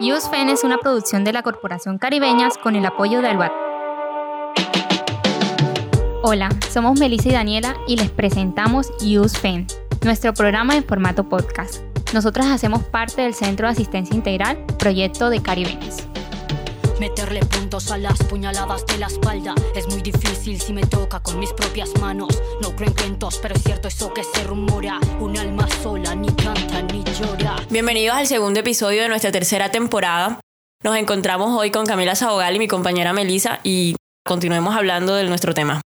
USFEN es una producción de la Corporación Caribeñas con el apoyo de Albat. Hola, somos Melissa y Daniela y les presentamos USFEN, nuestro programa en formato podcast. Nosotras hacemos parte del Centro de Asistencia Integral, proyecto de Caribeñas. Meterle puntos a las puñaladas de la espalda es muy difícil si me toca con mis propias manos. No creo en cuentos, pero es cierto eso que se rumora. Un alma sola ni canta ni llora. Bienvenidos al segundo episodio de nuestra tercera temporada. Nos encontramos hoy con Camila Sabogal y mi compañera Melisa y continuemos hablando de nuestro tema.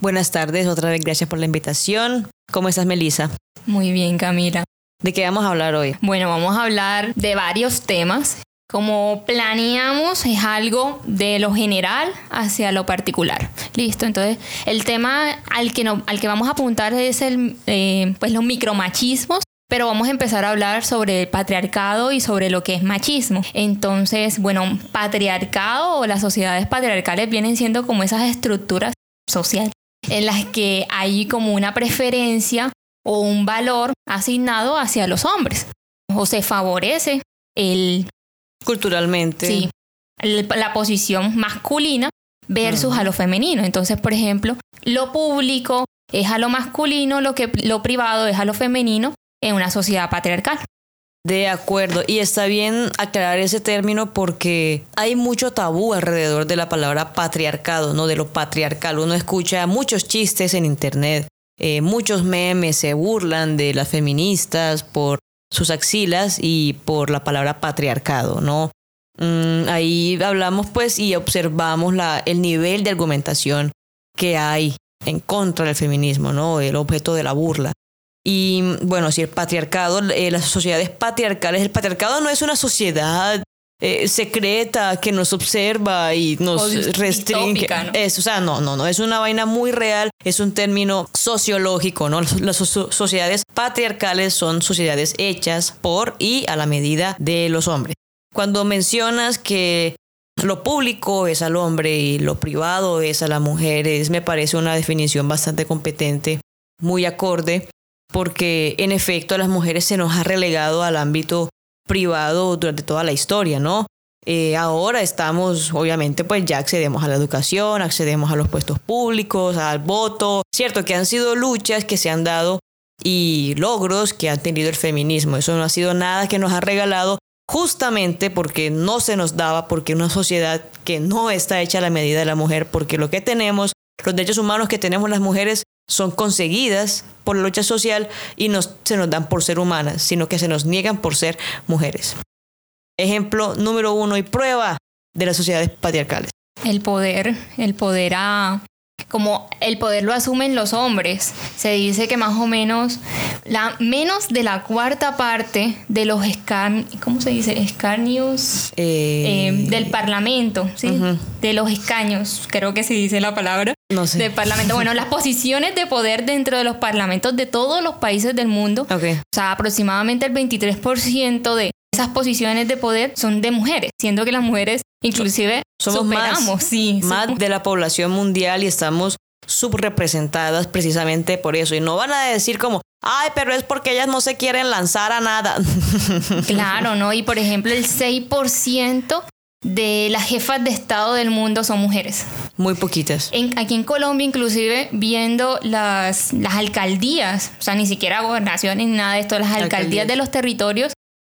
Buenas tardes, otra vez gracias por la invitación. ¿Cómo estás, Melisa? Muy bien, Camila. ¿De qué vamos a hablar hoy? Bueno, vamos a hablar de varios temas. Como planeamos es algo de lo general hacia lo particular. Listo, entonces el tema al que, al que vamos a apuntar es el, eh, pues los micromachismos pero vamos a empezar a hablar sobre el patriarcado y sobre lo que es machismo. Entonces, bueno, patriarcado o las sociedades patriarcales vienen siendo como esas estructuras sociales en las que hay como una preferencia o un valor asignado hacia los hombres. O se favorece el Culturalmente. Sí, la posición masculina versus a lo femenino. Entonces, por ejemplo, lo público es a lo masculino, lo, que, lo privado es a lo femenino en una sociedad patriarcal. De acuerdo, y está bien aclarar ese término porque hay mucho tabú alrededor de la palabra patriarcado, ¿no? De lo patriarcal. Uno escucha muchos chistes en internet, eh, muchos memes se burlan de las feministas por sus axilas y por la palabra patriarcado, ¿no? Mm, ahí hablamos pues y observamos la, el nivel de argumentación que hay en contra del feminismo, ¿no? El objeto de la burla. Y bueno, si el patriarcado, eh, las sociedades patriarcales, el patriarcado no es una sociedad eh, secreta que nos observa y nos restringe. ¿no? Es, o sea, no, no, no, es una vaina muy real, es un término sociológico, ¿no? Las sociedades patriarcales son sociedades hechas por y a la medida de los hombres. Cuando mencionas que lo público es al hombre y lo privado es a las mujeres, me parece una definición bastante competente, muy acorde, porque en efecto a las mujeres se nos ha relegado al ámbito privado durante toda la historia, ¿no? Eh, ahora estamos, obviamente, pues ya accedemos a la educación, accedemos a los puestos públicos, al voto. Cierto que han sido luchas que se han dado y logros que ha tenido el feminismo. Eso no ha sido nada que nos ha regalado justamente porque no se nos daba, porque una sociedad que no está hecha a la medida de la mujer, porque lo que tenemos, los derechos humanos que tenemos las mujeres son conseguidas por la lucha social y no se nos dan por ser humanas, sino que se nos niegan por ser mujeres. Ejemplo número uno y prueba de las sociedades patriarcales. El poder, el poder a como el poder lo asumen los hombres. Se dice que más o menos la menos de la cuarta parte de los ¿cómo se dice? escarnios eh, eh, del parlamento, ¿sí? De los escaños, creo que se dice la palabra. No sé. Del parlamento. Bueno, las posiciones de poder dentro de los parlamentos de todos los países del mundo. O sea, aproximadamente el 23% de esas posiciones de poder son de mujeres, siendo que las mujeres inclusive somos más, sí, más de la población mundial y estamos subrepresentadas precisamente por eso. Y no van a decir como, ay, pero es porque ellas no se quieren lanzar a nada. Claro, ¿no? Y por ejemplo, el 6% de las jefas de Estado del mundo son mujeres. Muy poquitas. aquí en Colombia, inclusive, viendo las, las alcaldías, o sea, ni siquiera gobernaciones ni nada de esto, las alcaldías de los territorios,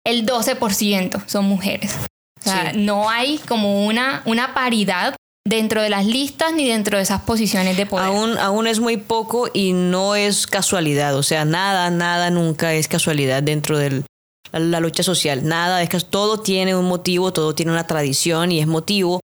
el 12% son mujeres. O sea, no hay como una, una paridad dentro de las listas ni dentro de esas posiciones de poder. Aún, aún es muy poco y no es casualidad. O sea, nada, nada nunca es casualidad dentro de la lucha social. Nada, es que todo tiene un motivo, todo tiene una tradición y es motivo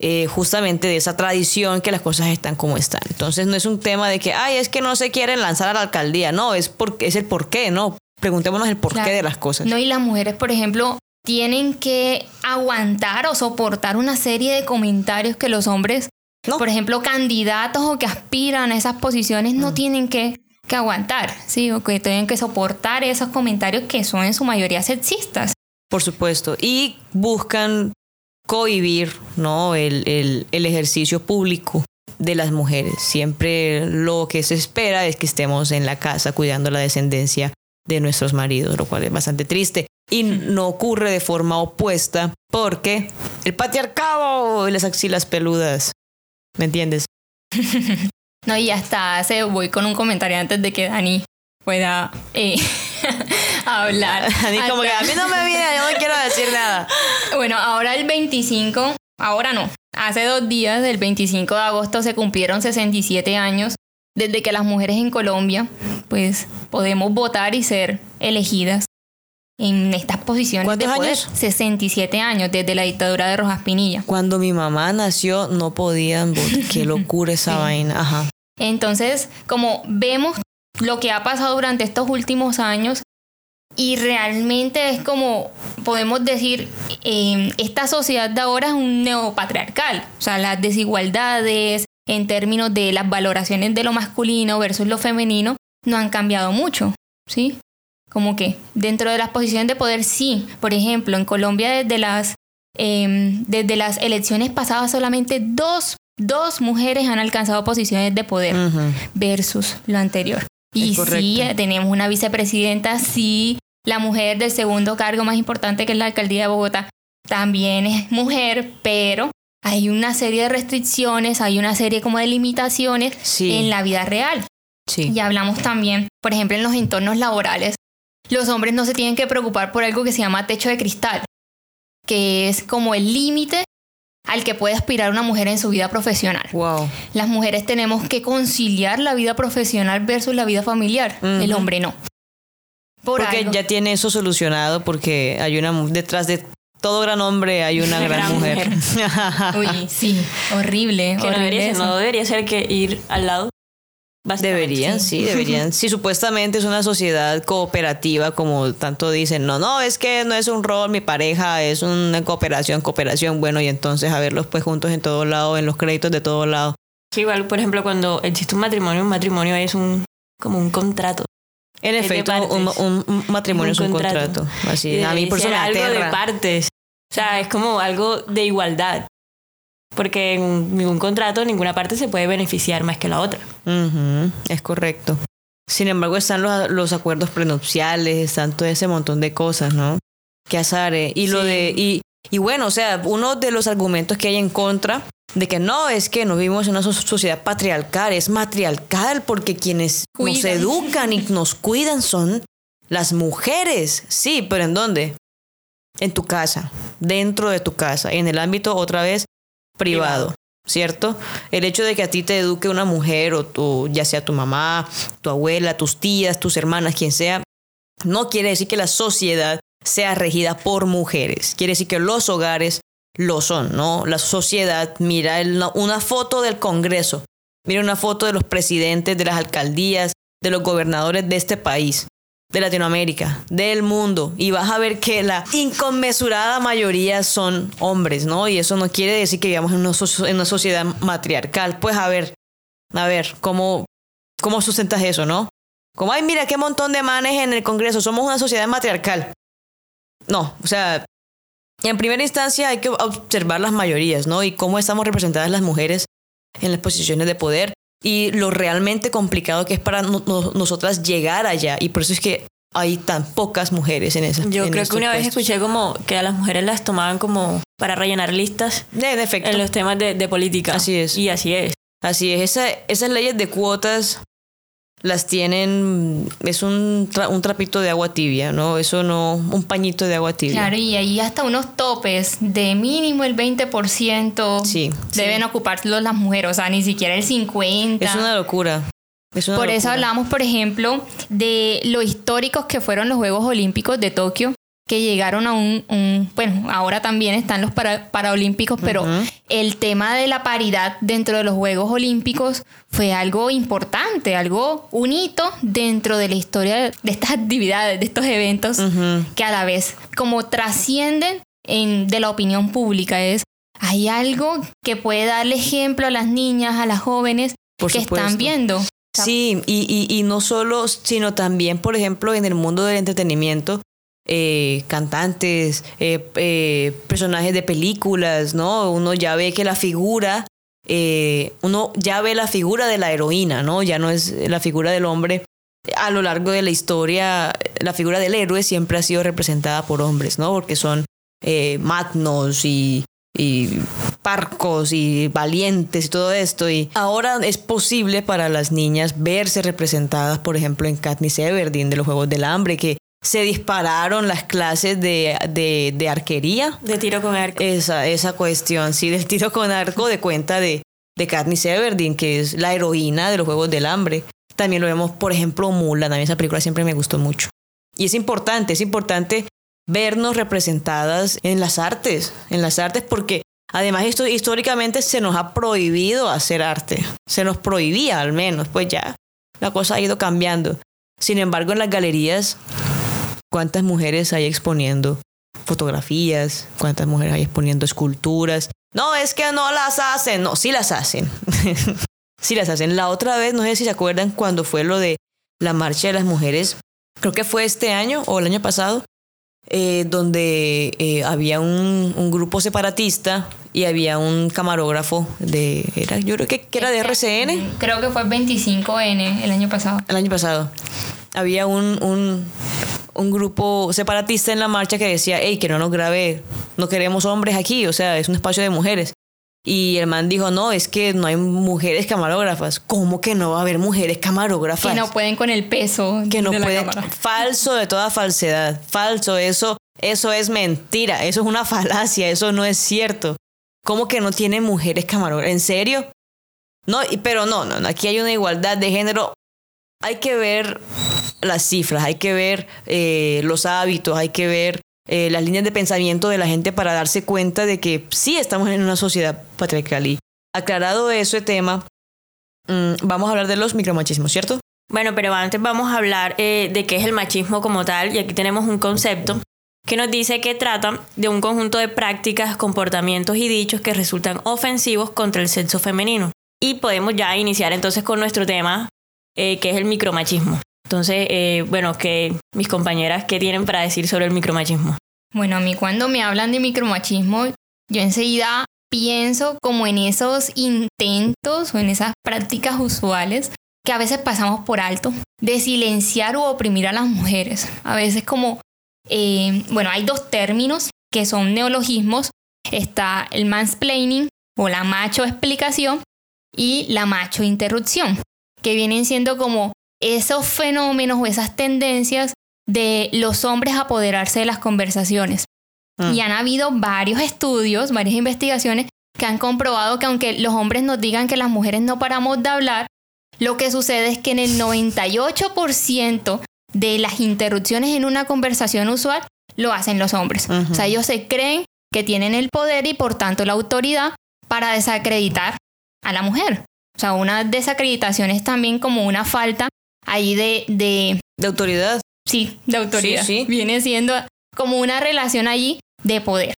eh, justamente de esa tradición que las cosas están como están. Entonces no es un tema de que, ay, es que no se quieren lanzar a la alcaldía. No, es, porque, es el por qué, ¿no? Preguntémonos el porqué de las cosas. No, y las mujeres, por ejemplo, tienen que aguantar o soportar una serie de comentarios que los hombres, por ejemplo, candidatos o que aspiran a esas posiciones, no mm. tienen que, que, aguantar, ¿sí? O que tienen que soportar esos comentarios que son en su mayoría sexistas. Por supuesto. Y buscan cohibir ¿no? el, el, el ejercicio público de las mujeres. Siempre lo que se espera es que estemos en la casa cuidando la descendencia de nuestros maridos, lo cual es bastante triste. y no ocurre de forma opuesta porque el patriarcado y las axilas peludas. ¿Me entiendes? No, y hasta se voy con un comentario antes de que Dani pueda eh, hablar. Dani como que a mí no me viene, yo no quiero decir nada. Bueno, ahora el 25, ahora no, hace dos días, el 25 de agosto, se cumplieron 67 años desde que las mujeres en Colombia, pues, podemos votar y ser elegidas en estas posiciones ¿Cuántos de poder. años? 67 años desde la dictadura de Rojas Pinilla. Cuando mi mamá nació no podían votar. Qué locura esa vaina. Ajá. Entonces, como vemos lo que ha pasado durante estos últimos años y realmente es como podemos decir, eh, esta sociedad de ahora es un neopatriarcal, o sea, las desigualdades en términos de las valoraciones de lo masculino versus lo femenino no han cambiado mucho, ¿sí? Como que dentro de las posiciones de poder sí, por ejemplo, en Colombia desde las eh, desde las elecciones pasadas solamente dos, dos mujeres han alcanzado posiciones de poder versus lo anterior. Y sí, tenemos una vicepresidenta, sí, la mujer del segundo cargo más importante que es la alcaldía de Bogotá también es mujer, pero hay una serie de restricciones, hay una serie como de limitaciones Sí. en la vida real. Sí. Y hablamos también, por ejemplo, en los entornos laborales, los hombres no se tienen que preocupar por algo que se llama techo de cristal, que es como el límite al que puede aspirar una mujer en su vida profesional. Wow. Las mujeres tenemos que conciliar la vida profesional versus la vida familiar. El hombre no. Por Porque algo. ya tiene eso solucionado porque hay una detrás de todo gran hombre hay una gran, gran mujer. Uy, sí, horrible. Que no debería, ser, eso. no debería ser que ir al lado. Deberían, sí, deberían. Si supuestamente es una sociedad cooperativa, como tanto dicen, no, no, es que no es un rol, mi pareja, es una cooperación, cooperación, bueno, y entonces a verlos pues juntos en todo lado, en los créditos de todo lado. Que igual, por ejemplo, cuando existe un matrimonio, un matrimonio es un como un contrato. En efecto, un, matrimonio Un es un contrato. contrato. Así, Y a mí por eso me algo de partes. O sea, es como algo de igualdad. Porque en ningún contrato, ninguna parte se puede beneficiar más que la otra. Es correcto. Sin embargo, están los, los acuerdos prenupciales, están todo ese montón de cosas, ¿no? Que azare. Y lo de. Y, y bueno, o sea, uno de los argumentos que hay en contra de que no, es que no vivimos en una so- sociedad patriarcal, es matriarcal porque quienes nos educan y nos cuidan son las mujeres. Sí, pero ¿en dónde? En tu casa, dentro de tu casa, en el ámbito otra vez privado, ¿cierto? El hecho de que a ti te eduque una mujer o tu, ya sea tu mamá, tu abuela, tus tías, tus hermanas, quien sea, no quiere decir que la sociedad sea regida por mujeres. Quiere decir que los hogares lo son, ¿no? La sociedad mira una foto del Congreso, mira una foto de los presidentes de las alcaldías, de los gobernadores de este país, de Latinoamérica, del mundo, y vas a ver que la inconmensurada mayoría son hombres, ¿no? Y eso no quiere decir que vivamos en una, so- en una sociedad matriarcal. Pues a ver, a ver, ¿cómo, cómo sustentas eso, no? Como, ay, mira qué montón de manes en el Congreso, somos una sociedad matriarcal. No, o sea, en primera instancia hay que observar las mayorías, ¿no? Y cómo estamos representadas las mujeres en las posiciones de poder y lo realmente complicado que es para no- no- nosotras llegar allá. Y por eso es que hay tan pocas mujeres en esas Yo en creo que una vez puestos. escuché como que a las mujeres las tomaban como para rellenar listas En efecto. en los temas de, de política. Así es. Y así es. Así es, esa- esas leyes de cuotas las tienen, es un, tra- un trapito de agua tibia, ¿no? Eso no, un pañito de agua tibia. Claro, y ahí hasta unos topes de mínimo el 20% Sí, deben ocuparlo las mujeres, o sea, ni siquiera el 50%. Es una locura. Es una Por eso hablamos, por ejemplo, de lo históricos que fueron los Juegos Olímpicos de Tokio, que llegaron a un, un- bueno, ahora también están los para, Paraolímpicos, pero el tema de la paridad dentro de los Juegos Olímpicos fue algo importante, algo un hito dentro de la historia de estas actividades, de estos eventos, que a la vez como trascienden en, de la opinión pública. Es, hay algo que puede darle ejemplo a las niñas, a las jóvenes Por que supuesto. están viendo. Sí, y, y, y no solo, sino también, por ejemplo, en el mundo del entretenimiento, eh, cantantes, eh, eh, personajes de películas, ¿no? Uno ya ve que la figura, eh, uno ya ve la figura de la heroína, ¿no? Ya no es la figura del hombre a lo largo de la historia la figura del héroe siempre ha sido representada por hombres, ¿no? Porque son magnos y, y parcos y valientes y todo esto. Y ahora es posible para las niñas verse representadas, por ejemplo, en Katniss Everdeen de los Juegos del Hambre, que se dispararon las clases de, de, de arquería. De tiro con arco. Esa, esa cuestión, sí, del tiro con arco de cuenta de, de Katniss Everdeen, que es la heroína de los Juegos del Hambre. También lo vemos, por ejemplo, Mulan. Mí esa película siempre me gustó mucho. Y es importante, es importante vernos representadas en las artes, en las artes porque además esto históricamente se nos ha prohibido hacer arte. Se nos prohibía al menos, pues ya la cosa ha ido cambiando. Sin embargo, en las galerías ¿Cuántas mujeres hay exponiendo fotografías? ¿Cuántas mujeres hay exponiendo esculturas? No, es que no las hacen. No, sí las hacen. sí las hacen. La otra vez, no sé si se acuerdan cuando fue lo de la marcha de las mujeres. Creo que fue este año o el año pasado. Eh, donde eh, había un, un, grupo separatista y había un camarógrafo de era yo creo que, que era de RCN creo que fue 25N el año pasado el año pasado había un, un un grupo separatista en la marcha que decía, hey, que no nos grabe, no queremos hombres aquí, o sea, es un espacio de mujeres. Y el man dijo, no, es que no hay mujeres camarógrafas. ¿Cómo que no va a haber mujeres camarógrafas? Que no pueden con el peso. Que no de pueden. La cámara. Falso de toda falsedad. Falso, eso, eso es mentira. Eso es una falacia. Eso no es cierto. ¿Cómo que no tiene mujeres camarógrafas? ¿En serio? No, pero no, no, aquí hay una igualdad de género. Hay que ver las cifras, hay que ver eh, los hábitos, hay que ver eh, las líneas de pensamiento de la gente para darse cuenta de que sí estamos en una sociedad patriarcal. Y aclarado ese tema, mmm, vamos a hablar de los micromachismos, ¿cierto? Bueno, pero antes vamos a hablar eh, de qué es el machismo como tal, y aquí tenemos un concepto que nos dice que trata de un conjunto de prácticas, comportamientos y dichos que resultan ofensivos contra el sexo femenino. Y podemos ya iniciar entonces con nuestro tema, eh, que es el micromachismo. Entonces, eh, bueno, que mis compañeras, ¿qué tienen para decir sobre el micromachismo? Bueno, a mí cuando me hablan de micromachismo, yo enseguida pienso como en esos intentos o en esas prácticas usuales que a veces pasamos por alto, de silenciar u oprimir a las mujeres. A veces como, eh, bueno, hay dos términos que son neologismos. Está el mansplaining o la macho explicación y la macho interrupción, que vienen siendo como esos fenómenos o esas tendencias de los hombres apoderarse de las conversaciones. Mm. Y han habido varios estudios, varias investigaciones que han comprobado que aunque los hombres nos digan que las mujeres no paramos de hablar, lo que sucede es que en el 98% de las interrupciones en una conversación usual lo hacen los hombres. Uh -huh. O sea, ellos se creen que tienen el poder y por tanto la autoridad para desacreditar a la mujer. O sea, una desacreditación es también como una falta ahí de, de... ¿De autoridad? Sí, de autoridad. Sí, sí. Viene siendo como una relación allí de poder.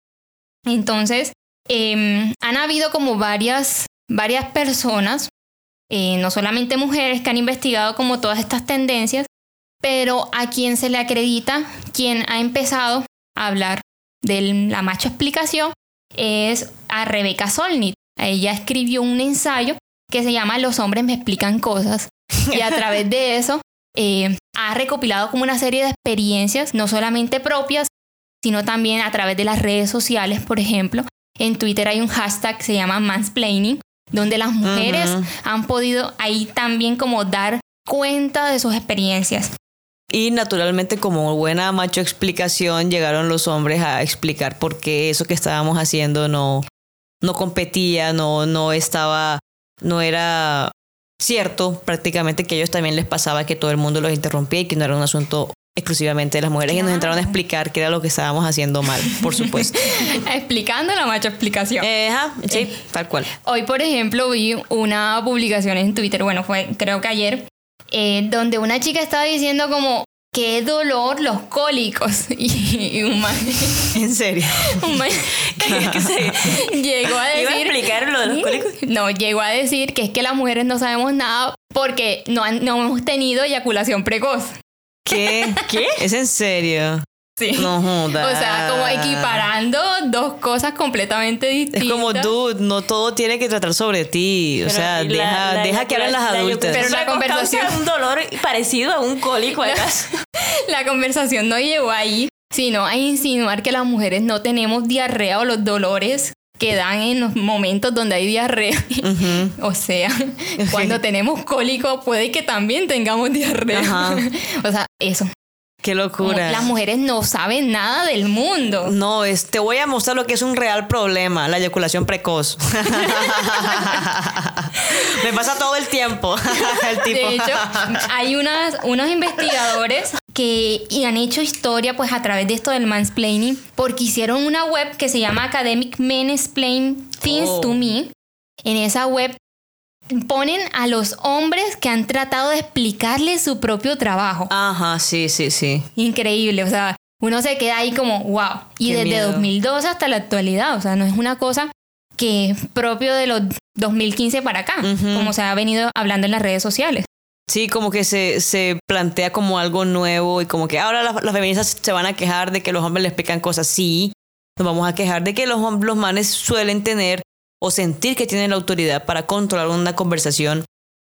Entonces, eh, han habido como varias, varias personas, eh, no solamente mujeres, que han investigado como todas estas tendencias, pero a quien se le acredita, quien ha empezado a hablar de la macho explicación, es a Rebeca Solnit. Ella escribió un ensayo que se llama Los hombres me explican cosas. Y a través de eso eh, ha recopilado como una serie de experiencias, no solamente propias, sino también a través de las redes sociales, por ejemplo. En Twitter hay un hashtag que se llama mansplaining, donde las mujeres uh -huh. han podido ahí también como dar cuenta de sus experiencias. Y naturalmente como buena macho explicación llegaron los hombres a explicar por qué eso que estábamos haciendo no, no competía, no, no estaba, no era cierto prácticamente que a ellos también les pasaba que todo el mundo los interrumpía y que no era un asunto exclusivamente de las mujeres claro. y nos entraron a explicar qué era lo que estábamos haciendo mal, por supuesto. Explicando la macho explicación. Eh, ajá, sí, eh. tal cual. Hoy, por ejemplo, vi una publicación en Twitter, bueno, fue creo que ayer, eh, donde una chica estaba diciendo como qué dolor los cólicos y, y un man en serio un man ¿Qué, qué se... llegó a decir ¿Iba a explicar lo de los cólicos? no llegó a decir que es que las mujeres no sabemos nada porque no, han, no hemos tenido eyaculación precoz ¿Qué? ¿Qué? ¿Es en serio? Sí. No jodas. O sea, como equiparando dos cosas completamente distintas. Es como, dude, no todo tiene que tratar sobre ti. O sea, la- deja, la- deja que la- hablen las la- adultas. Pero la conversación- un dolor parecido a un cólico acaso. La conversación no llegó ahí, sino a insinuar que las mujeres no tenemos diarrea o los dolores que dan en los momentos donde hay diarrea. o sea, cuando tenemos cólico puede que también tengamos diarrea. Ajá. o sea, eso. Qué locura. Las mujeres no saben nada del mundo. No, es, te voy a mostrar lo que es un real problema, la eyaculación precoz. Me pasa todo el tiempo. el tipo. De hecho, hay unas, unos investigadores que han hecho historia pues a través de esto del mansplaining porque hicieron una web que se llama Academic Men Explain Things Oh. to Me. En esa web ponen a los hombres que han tratado de explicarles su propio trabajo. Ajá, sí, sí, sí. Increíble, o sea, uno se queda ahí como, wow. Y Qué desde miedo. 2012 hasta la actualidad, o sea, no es una cosa que es propio de los 2015 para acá, como se ha venido hablando en las redes sociales. Sí, como que se, se plantea como algo nuevo y como que ahora las, las feministas se van a quejar de que los hombres les explican cosas. Sí, nos vamos a quejar de que los, hom- los manes suelen tener o sentir que tienen la autoridad para controlar una conversación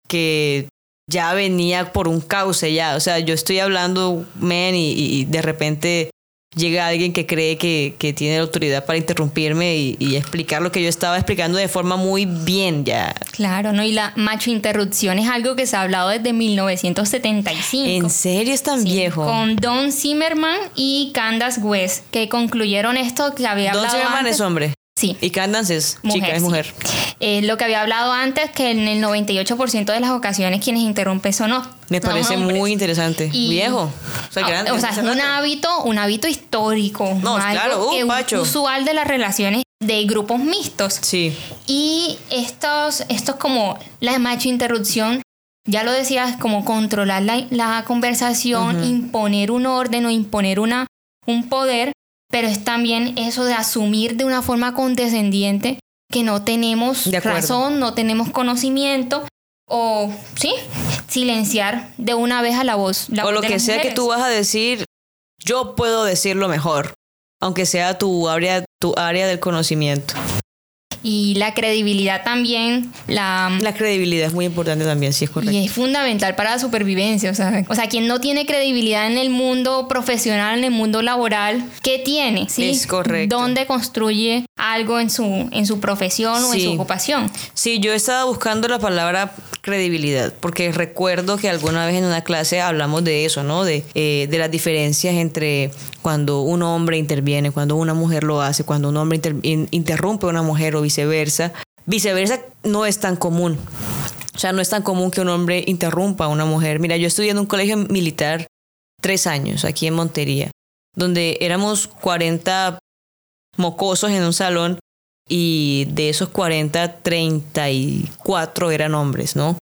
que ya venía por un cauce ya. O sea, yo estoy hablando, men, y, y de repente llega alguien que cree que, que tiene la autoridad para interrumpirme y, y explicar lo que yo estaba explicando de forma muy bien ya. Claro, ¿no? Y la macho interrupción es algo que se ha hablado desde 1975. ¿En serio es tan Sí, viejo? Con Don Zimmerman y Candace West, que concluyeron esto que había Don hablado Zimmerman antes. es hombre. Sí. Y Candance es Mujer, chica, es sí. mujer. Eh, lo que había hablado antes, que en el 98% de las ocasiones quienes interrumpen son, no, Me son parece hombres. muy interesante. Y- Viejo. O sea, Ah, grande. o sea, es un rato. hábito, un hábito histórico. No, algo claro, uh, que es Pacho. usual de las relaciones de grupos mixtos. Sí. Y estos, estos como la macho interrupción, ya lo decías, como controlar la, la conversación, imponer un orden o imponer una, un poder, pero es también eso de asumir de una forma condescendiente que no tenemos razón, no tenemos conocimiento o, sí, silenciar de una vez a la voz. La o voz lo que sea que tú vas a decir, yo puedo decirlo mejor. Aunque sea tu área, tu área del conocimiento. Y la credibilidad también, la, La credibilidad es muy importante también, si es correcto. Y es fundamental para la supervivencia. O sea, o sea, quien no tiene credibilidad en el mundo profesional, en el mundo laboral, ¿qué tiene? ¿Sí? Es correcto. ¿Dónde construye algo en su, en su profesión o en Sí. su ocupación? Sí, yo estaba buscando la palabra credibilidad, porque recuerdo que alguna vez en una clase hablamos de eso, ¿no? De, eh, de las diferencias entre cuando un hombre interviene, cuando una mujer lo hace, cuando un hombre inter- in- interrumpe a una mujer o viceversa. Viceversa no es tan común. O sea, no es tan común que un hombre interrumpa a una mujer. Mira, yo estudié en un colegio militar tres años aquí en Montería, donde éramos 40 mocosos en un salón y de esos 40, 34 eran hombres, ¿no?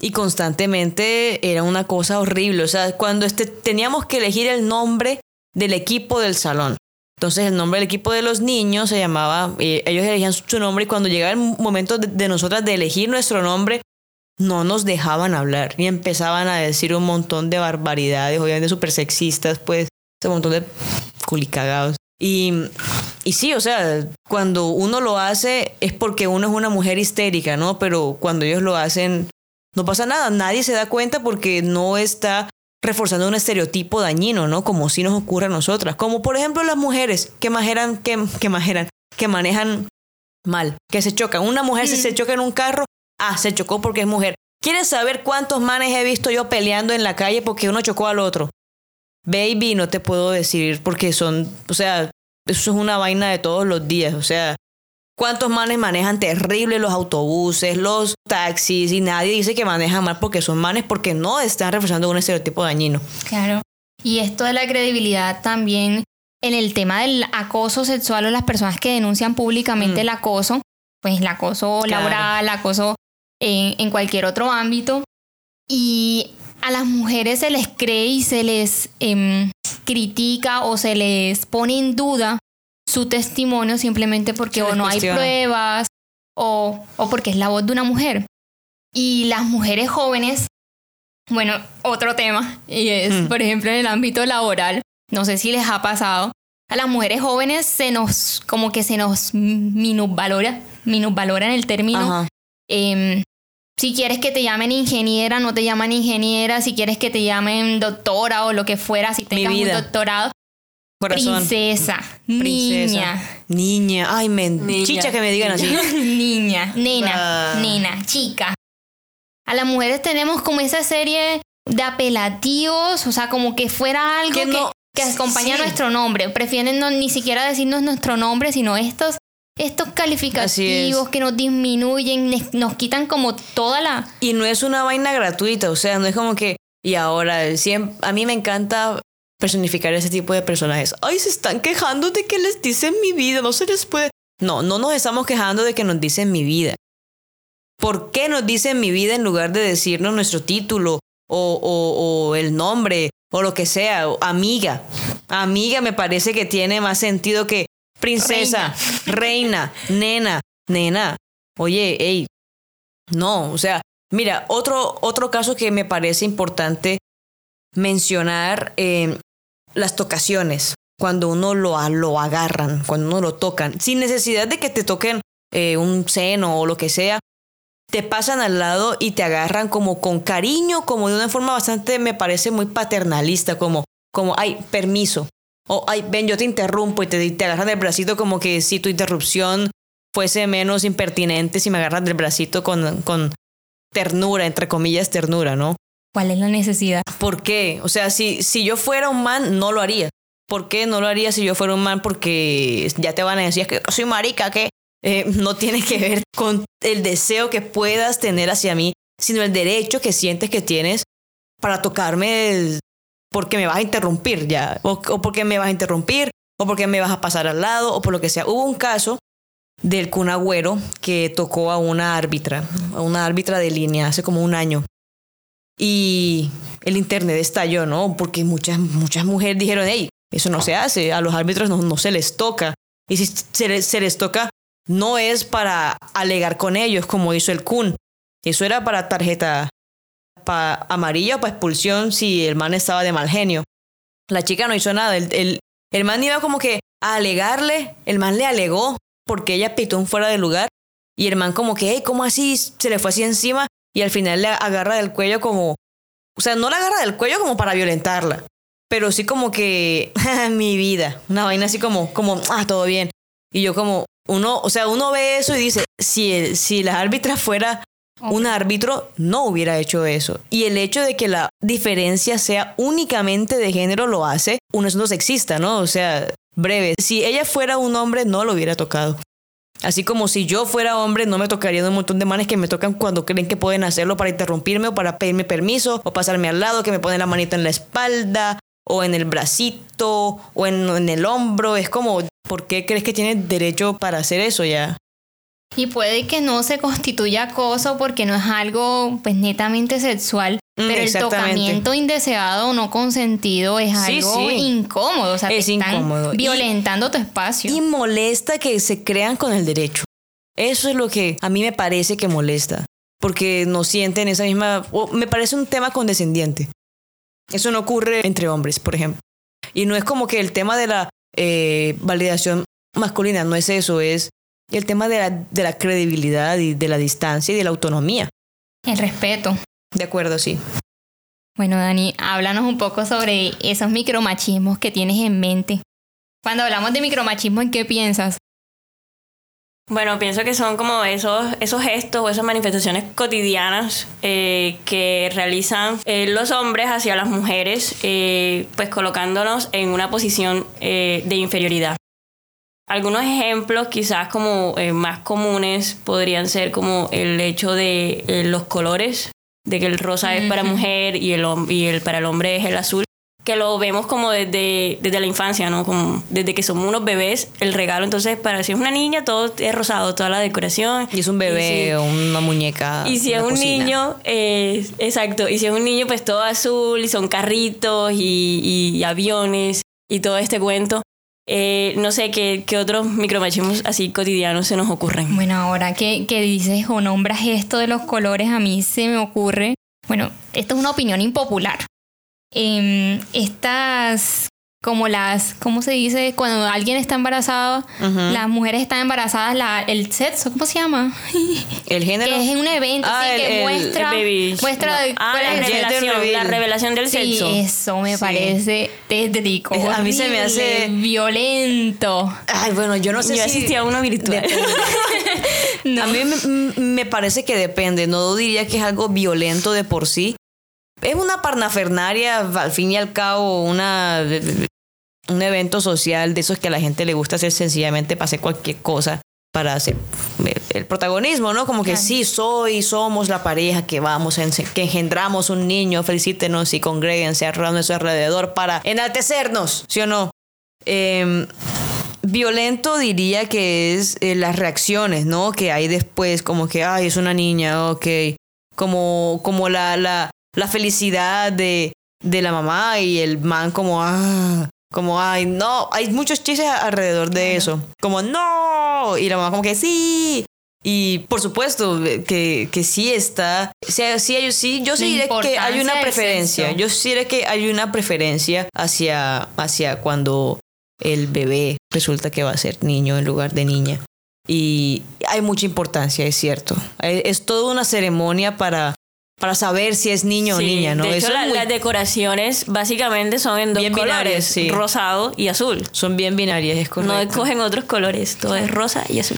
Y constantemente era una cosa horrible, o sea, cuando este, teníamos que elegir el nombre del equipo del salón. Entonces el nombre del equipo de los niños se llamaba, eh, ellos elegían su nombre y cuando llegaba el momento de, de nosotras de elegir nuestro nombre, no nos dejaban hablar y empezaban a decir un montón de barbaridades, obviamente súper sexistas, pues, ese montón de culicagados. Y, y sí, o sea, cuando uno lo hace es porque uno es una mujer histérica, ¿no? Pero cuando ellos lo hacen, no pasa nada, nadie se da cuenta porque no está reforzando un estereotipo dañino, ¿no? Como si nos ocurre a nosotras. Como por ejemplo las mujeres que manejan, que, que manejan, que manejan mal, que se chocan. Una mujer si se choca en un carro, ah, se chocó porque es mujer. ¿Quieres saber cuántos manes he visto yo peleando en la calle porque uno chocó al otro? Baby, no te puedo decir porque son, o sea, eso es una vaina de todos los días, o sea, ¿cuántos manes manejan terrible los autobuses, los taxis y nadie dice que manejan mal porque son manes porque no están reforzando un estereotipo dañino? Claro. Y esto de la credibilidad también en el tema del acoso sexual o las personas que denuncian públicamente Mm. el acoso, pues el acoso Claro. laboral, acoso en, en cualquier otro ámbito. Y a las mujeres se les cree y se les em, critica o se les pone en duda su testimonio simplemente porque o no hay pruebas o, o porque es la voz de una mujer. Y las mujeres jóvenes, bueno, otro tema, y es, Mm. por ejemplo, en el ámbito laboral, no sé si les ha pasado, a las mujeres jóvenes se nos, como que se nos minusvalora, minusvalora en el término. Em, si quieres que te llamen ingeniera, no te llaman ingeniera. Si quieres que te llamen doctora o lo que fuera, si tengas un doctorado. Corazón. Princesa, Princesa. niña, Niña. Ay, men. Niña. Chicha que me digan así. niña, nena, Ah. nena, chica. A las mujeres tenemos como esa serie de apelativos, o sea, como que fuera algo Que que, no- que acompaña sí. nuestro nombre. Prefieren no, ni siquiera decirnos nuestro nombre, sino estos, estos calificativos es. que nos disminuyen, nos quitan como toda la... Y no es una vaina gratuita, o sea, no es como que, y ahora, siempre, a mí me encanta personificar ese tipo de personajes. Ay, se están quejando de que les dicen mi vida, no se les puede. No, no nos estamos quejando de que nos dicen mi vida. ¿Por qué nos dicen mi vida en lugar de decirnos nuestro título o, o- o el nombre o lo que sea? amiga. Amiga me parece que tiene más sentido que princesa, reina, nena, nena. Oye, hey, no, o sea, mira, otro, otro caso que me parece importante mencionar, eh, las tocaciones, cuando uno lo, lo agarran, cuando uno lo tocan, sin necesidad de que te toquen eh, un seno o lo que sea, te pasan al lado y te agarran como con cariño, como de una forma bastante, me parece muy paternalista, como, como, ay, permiso. O, ay, ven, yo te interrumpo y te, te agarran del bracito como que si tu interrupción fuese menos impertinente si me agarran del bracito con, con ternura, entre comillas, ternura, ¿no? ¿Cuál es la necesidad? ¿Por qué? O sea, si, si yo fuera un man, no lo haría. ¿Por qué no lo haría si yo fuera un man? Porque ya te van a decir que soy marica, que eh, no tiene que ver con el deseo que puedas tener hacia mí, sino el derecho que sientes que tienes para tocarme porque me vas a interrumpir ya, o, porque me vas a interrumpir, o porque me vas a pasar al lado, o por lo que sea. Hubo un caso del Kun Agüero que tocó a una árbitra, a una árbitra de línea hace como un año. Y el internet estalló, ¿no? Porque muchas, muchas mujeres dijeron, hey, eso no se hace, a los árbitros no, no se les toca. Y si se les, se les toca, no es para alegar con ellos, como hizo el Kun. Eso era para tarjeta pa amarilla o para expulsión si el man estaba de mal genio. La chica no hizo nada. El, el, el man iba como que a alegarle, el man le alegó porque ella pitó un fuera de lugar. Y el man como que, hey, ¿cómo así? Se le fue así encima y al final le agarra del cuello como... O sea, no la agarra del cuello como para violentarla, pero sí como que, mi vida, una vaina así como, como, ah, todo bien. Y yo como, uno, o sea, uno ve eso y dice, si, el- si la árbitra fuera un árbitro, no hubiera hecho eso. Y el hecho de que la diferencia sea únicamente de género lo hace un asunto sexista, ¿no? O sea, breve. Si ella fuera un hombre, no lo hubiera tocado. Así como si yo fuera hombre, no me tocarían un montón de manes que me tocan cuando creen que pueden hacerlo para interrumpirme o para pedirme permiso o pasarme al lado, que me ponen la manita en la espalda o en el bracito o en, en el hombro. Es como, ¿por qué crees que tienes derecho para hacer eso ya? Y puede que no se constituya acoso porque no es algo pues netamente sexual, pero el tocamiento indeseado o no consentido es algo sí. incómodo, o sea, Es te están incómodo. Y- violentando tu espacio. Y molesta que se crean con el derecho. Eso es lo que a mí me parece que molesta. Porque no sienten esa misma... o me parece un tema condescendiente. Eso no ocurre entre hombres, por ejemplo. Y no es como que el tema de la eh, validación masculina, no es eso, es el tema de la, de la credibilidad y de la distancia y de la autonomía. El respeto. De acuerdo, sí. Bueno, Dani, háblanos un poco sobre esos micromachismos que tienes en mente. Cuando hablamos de micromachismo, ¿en qué piensas? Bueno, pienso que son como esos, esos gestos o esas manifestaciones cotidianas eh, que realizan eh, los hombres hacia las mujeres, eh, pues colocándonos en una posición eh, de inferioridad. Algunos ejemplos quizás como eh, más comunes podrían ser como el hecho de eh, los colores, de que el rosa es para mujer y el, y el para el hombre es el azul que lo vemos como desde, desde la infancia, ¿no? Como desde que somos unos bebés, el regalo. Entonces, para si es una niña, todo es rosado, toda la decoración. Y es un bebé o una muñeca. si, y si es un cocina. niño, eh, exacto. Y si es un niño, pues todo azul, y son carritos y, y aviones y todo este cuento. Eh, no sé qué, otros micromachismos así cotidianos se nos ocurren. Bueno, ahora que, que dices o nombras esto de los colores, a mí se me ocurre, bueno, esto es una opinión impopular. Em, estas como las, ¿cómo se dice? Cuando alguien está embarazado, las mujeres están embarazadas, la, el sexo, ¿cómo se llama? El género. Que es un evento Ah, sí, el- que muestra, el muestra Ah, la revelación, reveal. la revelación del Sí, sexo. eso me parece tétrico. A mí se me hace- violento. Ay, bueno, yo no sé Yo si... asistí a uno virtual. A mí me, me parece que depende. No diría que es algo violento de por sí. Es una parnafernaria, al fin y al cabo, una, un evento social de esos que a la gente le gusta hacer sencillamente para hacer cualquier cosa para hacer el, el protagonismo, ¿no? Como que Claro. sí, soy, somos la pareja que vamos, que engendramos un niño, felicítenos y congréguense a nuestro alrededor para enaltecernos, ¿sí o no? Em, violento diría que es eh, las reacciones, ¿no? Que hay después, como que, ay, es una niña, ok. Como, como la, la, la felicidad de, de la mamá y el man como, ah, como, ay, no. Hay muchos chistes alrededor de eso. Como, no. Y la mamá como que, sí. Y por supuesto que, que sí está, sí, sí, sí, yo sí diré que hay una preferencia, yo sí diré que hay una preferencia hacia, hacia cuando el bebé resulta que va a ser niño en lugar de niña. Y hay mucha importancia, es cierto. Eh, Es toda una ceremonia para, para saber si es niño Sí, o niña, ¿no? De Eso hecho, es la- muy- las decoraciones básicamente son en dos Bien binarias, colores, sí. rosado y azul. Son bien binarias, es correcto. No escogen otros colores, todo es rosa y azul.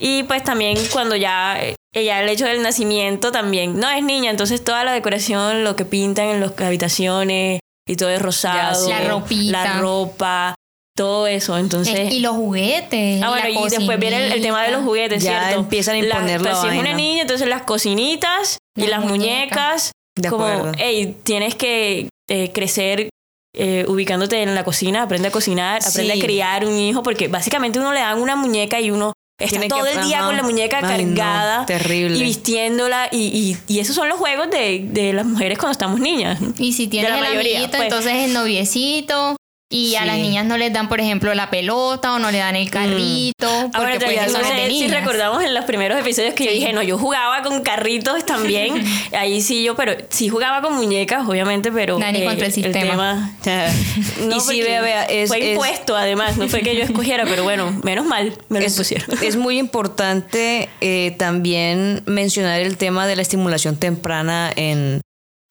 Y pues también cuando ya eh, ella el hecho del nacimiento también no es niña, entonces toda la decoración, lo que pintan en las habitaciones y todo es rosado, sí. La ropita. la ropa, todo eso, entonces Eh, y los juguetes. Ah, bueno, la y después viene el, el tema de los juguetes, Ya ¿cierto? empiezan a imponer la pues, Si es una niña, entonces las cocinitas y Las las muñecas. muñecas, De como, acuerdo. hey, tienes que eh, crecer eh, ubicándote en la cocina, aprende a cocinar, aprende Sí. a criar un hijo, porque básicamente uno le dan una muñeca y uno está Tiene que- todo el día ajá. con la muñeca Ay, no, cargada terrible. y vistiéndola, y, y, y esos son los juegos de, de las mujeres cuando estamos niñas. Y si tienes la el mayoría, amiguito, pues. entonces el noviecito. Y a las niñas no les dan, por ejemplo, la pelota o no le dan el carrito. Ah, bueno, porque pues, eso no sé si recordamos en los primeros episodios que yo dije, no, yo jugaba con carritos también. Ahí sí yo, pero sí jugaba con muñecas, obviamente, pero. Dani contra el sistema. tema- no, Y sí, porque vea, vea, es- Fue es- impuesto, además, no fue que yo escogiera, pero bueno, menos mal me lo es, impusieron. es muy importante eh, también mencionar el tema de la estimulación temprana en,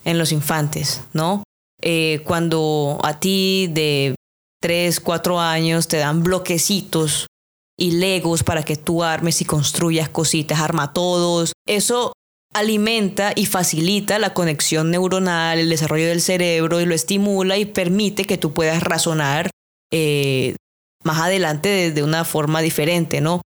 en los infantes, ¿no? Eh, cuando a ti de 3, 4 años te dan bloquecitos y legos para que tú armes y construyas cositas, arma todos, eso alimenta y facilita la conexión neuronal, el desarrollo del cerebro y lo estimula y permite que tú puedas razonar eh, más adelante de, una forma diferente, ¿no?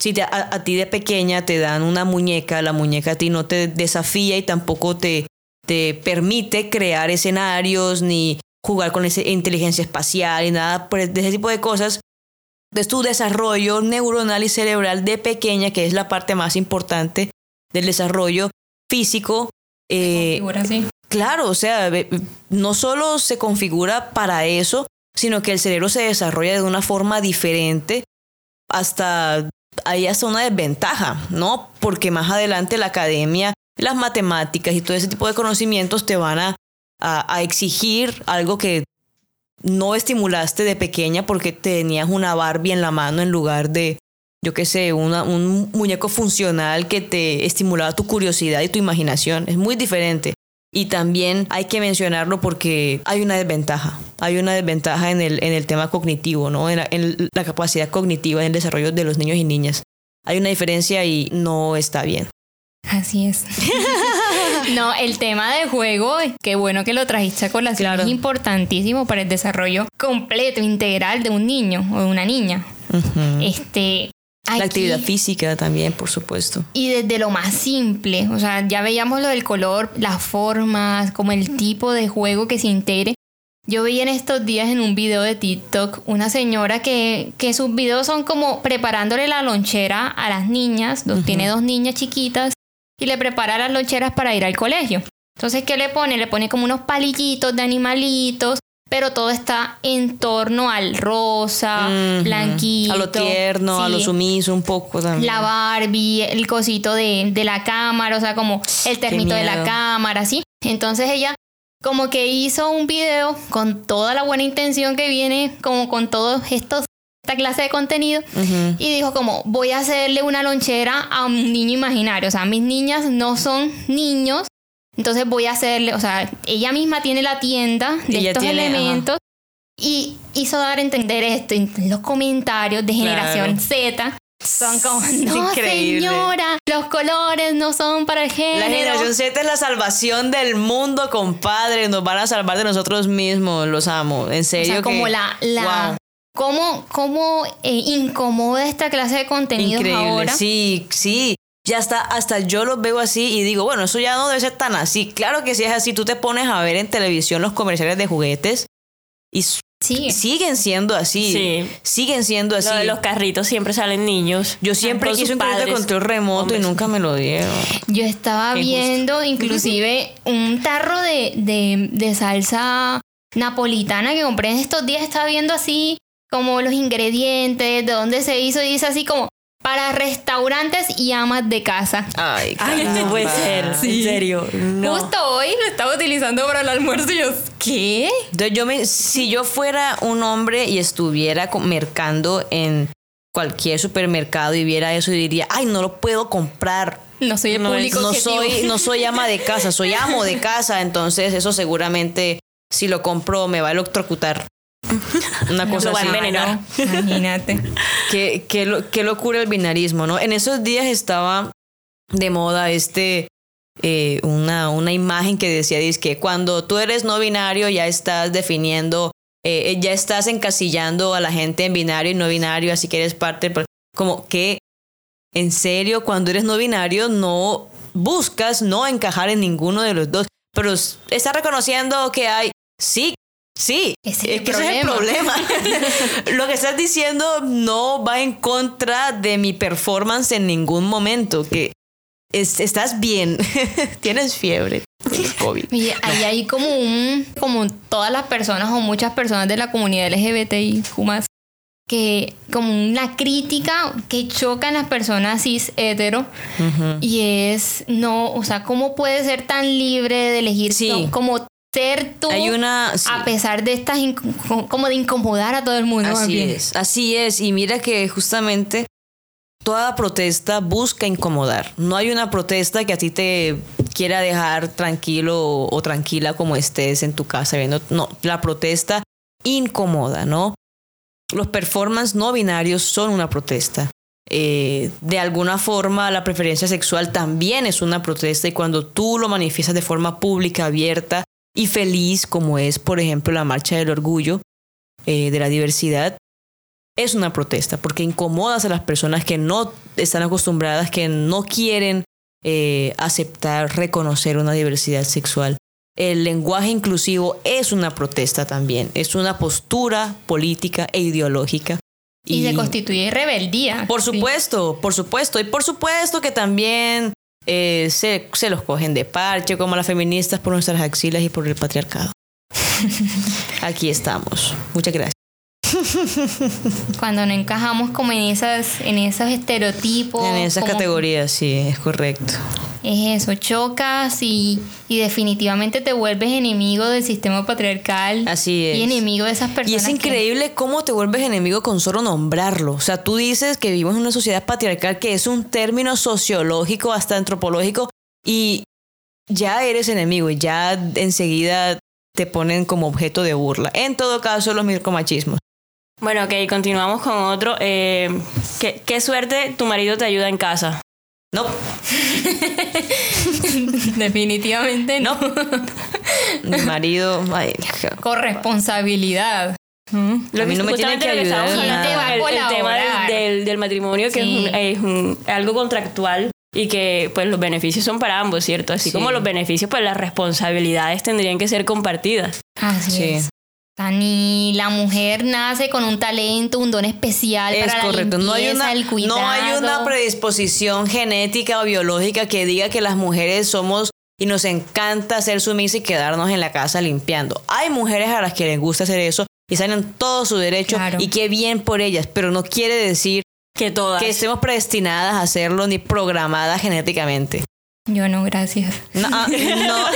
Si te- a ti de pequeña te dan una muñeca, la muñeca a ti no te desafía y tampoco te, te permite crear escenarios ni jugar con esa inteligencia espacial y nada pues, de ese tipo de cosas. Es tu desarrollo neuronal y cerebral de pequeña, que es la parte más importante del desarrollo físico. eh, así. Claro, o sea, no solo se configura para eso, sino que el cerebro se desarrolla de una forma diferente hasta hay hasta una desventaja, ¿no? Porque más adelante la academia, las matemáticas y todo ese tipo de conocimientos te van a, a- exigir algo que no estimulaste de pequeña porque tenías una Barbie en la mano en lugar de, yo qué sé, una- un muñeco funcional que te estimulaba tu curiosidad y tu imaginación. Es muy diferente. Y también hay que mencionarlo porque hay una desventaja. Hay una desventaja en el, en el tema cognitivo, ¿no? En la, en la capacidad cognitiva, en el desarrollo de los niños y niñas. Hay una diferencia y no está bien. Así es. no, el tema del juego, qué bueno que lo trajiste a colación, Claro. es importantísimo para el desarrollo completo, integral de un niño o de una niña. Este. La aquí- actividad física también, por supuesto. Y desde lo más simple, o sea, ya veíamos lo del color, las formas, como el tipo de juego que se integre. Yo vi en estos días en un video de TikTok una señora que, que sus videos son como preparándole la lonchera a las niñas, dos- tiene dos niñas chiquitas, y le prepara las loncheras para ir al colegio. Entonces, ¿qué le pone? Le pone como unos palillitos de animalitos, pero todo está en torno al rosa, blanquito. A lo tierno, a lo sumiso un poco también. la Barbie, el cosito de, de la cámara, o sea, como el ternito de la cámara, ¿sí? Entonces ella como que hizo un video con toda la buena intención que viene, como con todos estos esta clase de contenido y dijo como voy a hacerle una lonchera a un niño imaginario, o sea, mis niñas no son niños, entonces voy a hacerle, o sea, ella misma tiene la tienda de Ella estos tiene, ajá. elementos y hizo dar a entender esto en los comentarios de generación Z. Son como, no increíble. señora, los colores no son para el género. La generación Z es la salvación del mundo, compadre. Nos van a salvar de nosotros mismos. Los amo. En O serio. sea, como que- la, la Wow. Cómo, cómo eh, incomoda esta clase de contenidos Increíble. ahora. Sí, sí. Ya está, hasta yo los veo así y digo, bueno, eso ya no debe ser tan así. Claro que si es así, tú te pones a ver en televisión los comerciales de juguetes y Sí. siguen siendo así. Sí. Siguen siendo así. Lo de los carritos siempre salen niños. Yo siempre quise un carrito de control remoto Hombres. y nunca me lo dieron. Yo estaba Qué viendo inclusive un tarro de, de, de salsa napolitana que compré en estos días. Estaba viendo así como los ingredientes, de dónde se hizo y dice así como para restaurantes y amas de casa. Ay, Ay, no puede ser. caramba. En serio. No. Justo hoy lo estaba utilizando para el almuerzo y yo, ¿qué? Entonces yo me, si yo fuera un hombre y estuviera mercando en cualquier supermercado y viera eso y diría, ay, no lo puedo comprar. No soy el No, es- público no objetivo. soy, no soy ama de casa, soy amo de casa, entonces eso seguramente si lo compro me va a electrocutar. Una cosa a así. envenenar. Imagínate. Qué, qué, lo- qué locura el binarismo, ¿no? En esos días estaba de moda este eh, una, una imagen que decía que cuando tú eres no binario ya estás definiendo, eh, ya estás encasillando a la gente en binario y no binario, así que eres parte, del- como que en serio cuando eres no binario no buscas no encajar en ninguno de los dos, pero estás reconociendo que hay, sí, sí, es el que ese es el problema. Lo que estás diciendo no va en contra de mi performance en ningún momento. Que es- estás bien, tienes fiebre, tienes COVID. Y ahí hay como un, como todas las personas o muchas personas de la comunidad LGBTI más que como una crítica que choca en las personas cis hetero y es no, o sea, ¿cómo puedes ser tan libre de elegir Sí. como ser tú Hay una. sí, a pesar de estas como de incomodar a todo el mundo? así es, así es. Y mira que justamente toda protesta busca incomodar. No hay una protesta que a ti te quiera dejar tranquilo o, o tranquila como estés en tu casa viendo. No, la protesta incomoda, ¿no? Los performances no binarios son una protesta. Eh, de alguna forma la preferencia sexual también es una protesta y cuando tú lo manifiestas de forma pública, abierta y feliz, como es por ejemplo la marcha del orgullo eh, de la diversidad, es una protesta porque incomodas a las personas que no están acostumbradas, que no quieren eh, aceptar, reconocer una diversidad sexual. El lenguaje inclusivo es una protesta también, es una postura política e ideológica. Y, se constituye rebeldía. Por Sí. supuesto, por supuesto. Y por supuesto que también eh, se, se los cogen de parche, como las feministas, por nuestras axilas y por el patriarcado. Aquí estamos. Muchas gracias. Cuando no encajamos como en esas, en esos estereotipos. En esas como- categorías, sí, es correcto. Es eso, chocas y, y definitivamente te vuelves enemigo del sistema patriarcal. Así es. Y enemigo de esas personas. Y es que- increíble cómo te vuelves enemigo con solo nombrarlo. O sea, tú dices que vivimos en una sociedad patriarcal que es un término sociológico, hasta antropológico, y ya eres enemigo y ya enseguida te ponen como objeto de burla. En todo caso, los micromachismos. Bueno, ok, continuamos con otro. Eh, ¿qué, qué suerte tu marido te ayuda en casa. No, Definitivamente no. mi marido, ay, Corresponsabilidad. ¿Mm? A mí no me tiene que lo ayudar nada. el, el Te va a tema del, colaborar. del- del matrimonio, que Sí. es, un- es un- algo contractual y que pues los beneficios son para ambos, ¿cierto? Así Sí. como los beneficios, pues las responsabilidades tendrían que ser compartidas. Así Sí. es. O sea, ni la mujer nace con un talento, un don especial Es para correcto. la No hay, una, el cuidado. no hay una predisposición genética o biológica que diga que las mujeres somos y nos encanta ser sumisas y quedarnos en la casa limpiando. Hay mujeres a las que les gusta hacer eso y salen todo su derecho Claro. y qué bien por ellas, pero no quiere decir Que todas. que estemos predestinadas a hacerlo ni programadas genéticamente. Yo no, gracias. No, ah, no.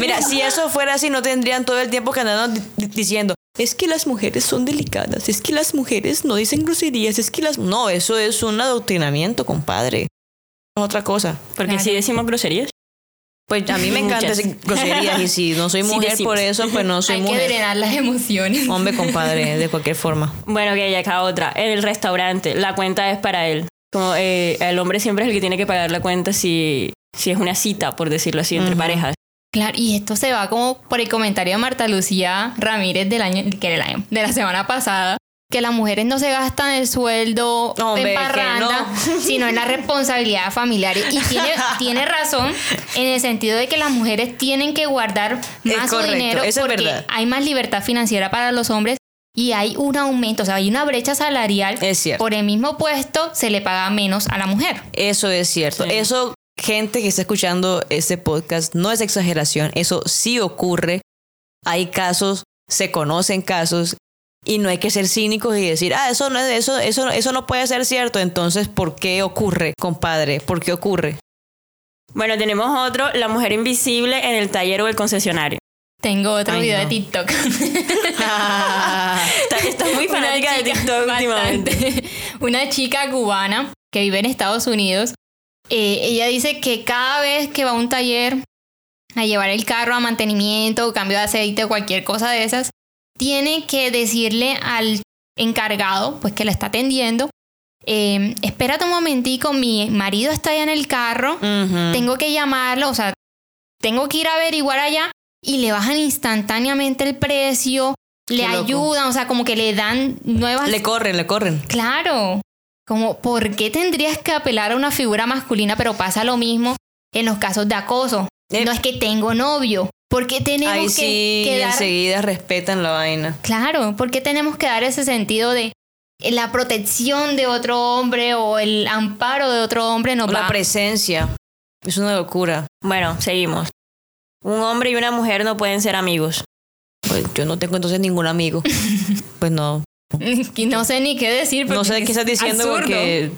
Mira, si eso fuera así, no tendrían todo el tiempo que andan di- di- diciendo, es que las mujeres son delicadas, es que las mujeres no dicen groserías, es que las... No, eso es un adoctrinamiento, compadre. Es otra cosa. Porque Claro. si decimos groserías. Pues a mí me encanta decir groserías y si no soy mujer por eso, pues no soy Hay que mujer. drenar las emociones. Hombre, compadre, de cualquier forma. Bueno, que hay acá otra. En el restaurante, la cuenta es para él. Como eh, el hombre siempre es el que tiene que pagar la cuenta si, si es una cita, por decirlo así, entre parejas. Claro, y esto se va como por el comentario de Marta Lucía Ramírez del año, que del año, de la semana pasada, que las mujeres no se gastan el sueldo Hombre, en parranda, no. sino en la responsabilidad familiar. Y tiene, tiene razón en el sentido de que las mujeres tienen que guardar más su dinero porque hay más libertad financiera para los hombres y hay un aumento, o sea, hay una brecha salarial. Es cierto. Por el mismo puesto se le paga menos a la mujer. Eso es cierto. Sí. Eso, gente que está escuchando este podcast, no es exageración. Eso sí ocurre. Hay casos, se conocen casos. Y no hay que ser cínicos y decir, ah, eso no, es- eso, eso, eso no puede ser cierto. Entonces, ¿por qué ocurre, compadre? ¿Por qué ocurre? Bueno, tenemos otro, la mujer invisible en el taller o el concesionario. Tengo otro Ay, video no. de TikTok. Estás estás muy fanática de TikTok últimamente. bastante. Una chica cubana que vive en Estados Unidos. Eh, ella dice que cada vez que va a un taller a llevar el carro a mantenimiento, cambio de aceite o cualquier cosa de esas, tiene que decirle al encargado, pues que la está atendiendo, eh, espérate un momentico, mi marido está allá en el carro, tengo que llamarlo, o sea, tengo que ir a averiguar allá y le bajan instantáneamente el precio, le ayudan, o sea, como que le dan nuevas... Le corren, le corren. Claro, como, ¿por qué tendrías que apelar a una figura masculina? Pero pasa lo mismo en los casos de acoso. Eh. No es que tengo novio. ¿Por qué tenemos Ahí que, sí, que dar... enseguida respetan la vaina. Claro, ¿por qué tenemos que dar ese sentido de la protección de otro hombre o el amparo de otro hombre nos La presencia. Es una locura. Bueno, seguimos. Un hombre y una mujer no pueden ser amigos. Pues yo no tengo entonces ningún amigo. Pues no. Que no sé ni qué decir. No sé qué es estás diciendo absurdo. porque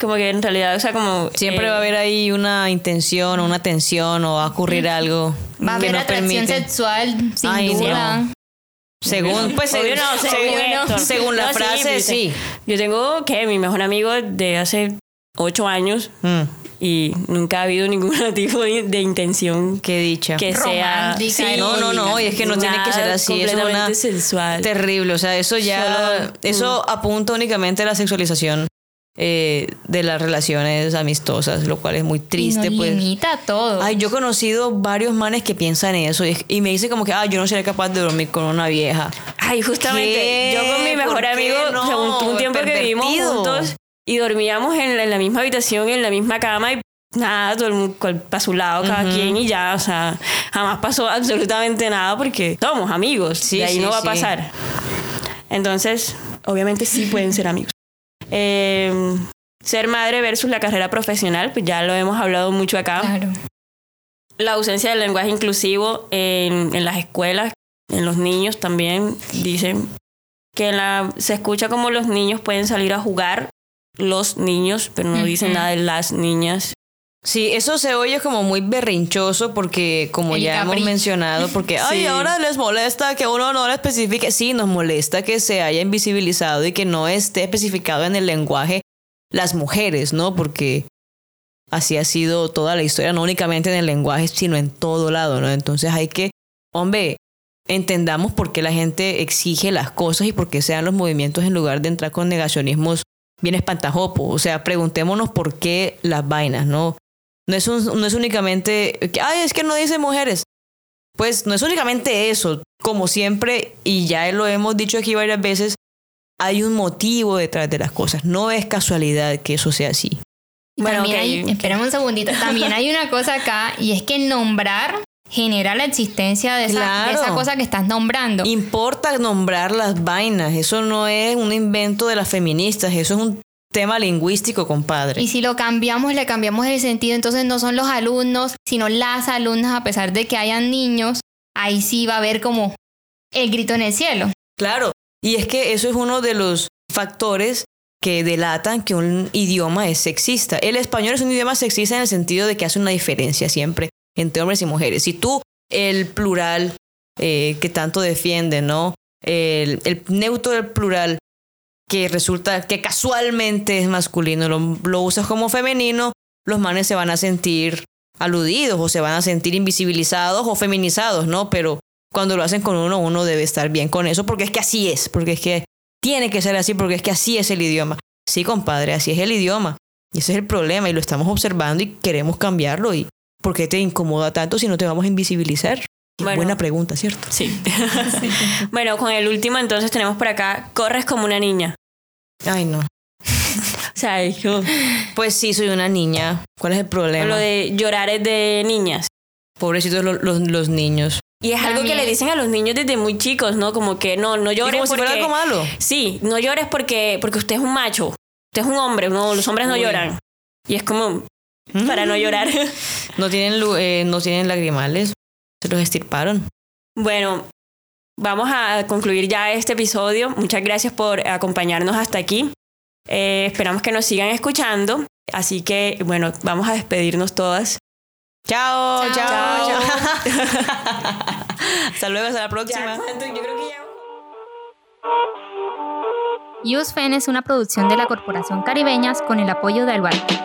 Como que en realidad, o sea, como... siempre eh, va a haber ahí una intención o una tensión o va a ocurrir algo Va a que haber no atracción permite. sexual, sin Ay, no. duda. Según, pues, Obvio según, no, según según, Héctor. según la sí, frase, sí. Yo tengo, ¿qué? Mi mejor amigo de hace ocho años Mm, y nunca ha habido ningún tipo de, de intención qué dicha. que sea... Romántica, No, no, no, y es que no tiene que ser así. Es una sensual. terrible. O sea, eso ya. Solo- eso apunta únicamente a la sexualización eh, de las relaciones amistosas, lo cual es muy triste, y nos pues. limita a todo. Ay, yo he conocido varios manes que piensan eso y, y me dicen como que, ah, yo no sería capaz de dormir con una vieja. Ay, justamente, ¿Qué? yo con mi mejor ¿Por qué amigo, no? sea, un, tiempo que vivimos juntos y dormíamos en la, en la misma habitación, en la misma cama y nada, todo el mundo para su lado, cada quien y ya, o sea, jamás pasó absolutamente nada porque somos amigos, Sí, de ahí sí, no va a pasar. Entonces, obviamente sí pueden ser amigos. Eh, ser madre versus la carrera profesional, pues ya lo hemos hablado mucho acá. Claro. La ausencia del lenguaje inclusivo en, en las escuelas, en los niños también, dicen que la, se escucha como los niños pueden salir a jugar, los niños, pero no dicen Ujú. nada de las niñas. Sí, eso se oye como muy berrinchoso porque como El ya hemos mencionado, porque ay, ahora les molesta que uno no lo especifique. Sí, nos molesta que se haya invisibilizado y que no esté especificado en el lenguaje las mujeres, ¿no? Porque así ha sido toda la historia, no únicamente en el lenguaje, sino en todo lado, ¿no? Entonces hay que, hombre, entendamos por qué la gente exige las cosas y por qué se dan los movimientos en lugar de entrar con negacionismos bien espantajopo. O sea, preguntémonos por qué las vainas, ¿no? No es, un- no es únicamente, que, ay, es que no dice mujeres. Pues no es únicamente eso. Como siempre, y ya lo hemos dicho aquí varias veces, hay un motivo detrás de las cosas. No es casualidad que eso sea así. Bueno, también ok, hay, ok. espérame un segundito, también hay una cosa acá y es que nombrar genera la existencia de esa, de esa cosa que estás nombrando. Importa nombrar las vainas. Eso no es un invento de las feministas. Eso es un tema lingüístico, compadre. Y si lo cambiamos, le cambiamos el sentido, entonces no son los alumnos, sino las alumnas, a pesar de que hayan niños, ahí sí va a haber como el grito en el cielo. Claro, y es que eso es uno de los factores que delatan que un idioma es sexista. El español es un idioma sexista en el sentido de que hace una diferencia siempre entre hombres y mujeres. Si tú, el plural eh, que tanto defiende, ¿no? El, neutro del plural que resulta que casualmente es masculino, lo, lo usas como femenino, los manes se van a sentir aludidos o se van a sentir invisibilizados o feminizados, ¿no? Pero cuando lo hacen con uno, uno debe estar bien con eso porque es que así es, porque es que tiene que ser así, porque es que así es el idioma. Sí, compadre, así es el idioma. Y ese es el problema y lo estamos observando y queremos cambiarlo. ¿Y por qué te incomoda tanto si no te vamos a invisibilizar? Bueno. Buena pregunta, ¿cierto? Sí. bueno, con el último entonces tenemos por acá, corres como una niña. Ay, no. O sea, yo- Pues sí, soy una niña. ¿Cuál es el problema? lo de llorar es de niñas. Pobrecitos lo- los, los niños. Y es algo que le dicen a los niños desde muy chicos, ¿no? Como que no, no Y llores como si porque... fuera algo malo. Sí, no llores porque, porque usted es un macho. Usted es un hombre, no, los hombres no Uy. lloran. Y es como para no llorar. No tienen, lu- eh, no tienen lagrimales. Se los estirparon. bueno, vamos a concluir ya este episodio. Muchas gracias por acompañarnos hasta aquí. Eh, esperamos que nos sigan escuchando. Así que, bueno, vamos a despedirnos todas. Chao, chao, Chao. chao. hasta luego, hasta la próxima. Yo creo que ya... USFEN es una producción de la Corporación Caribeñas con el apoyo de Albarca.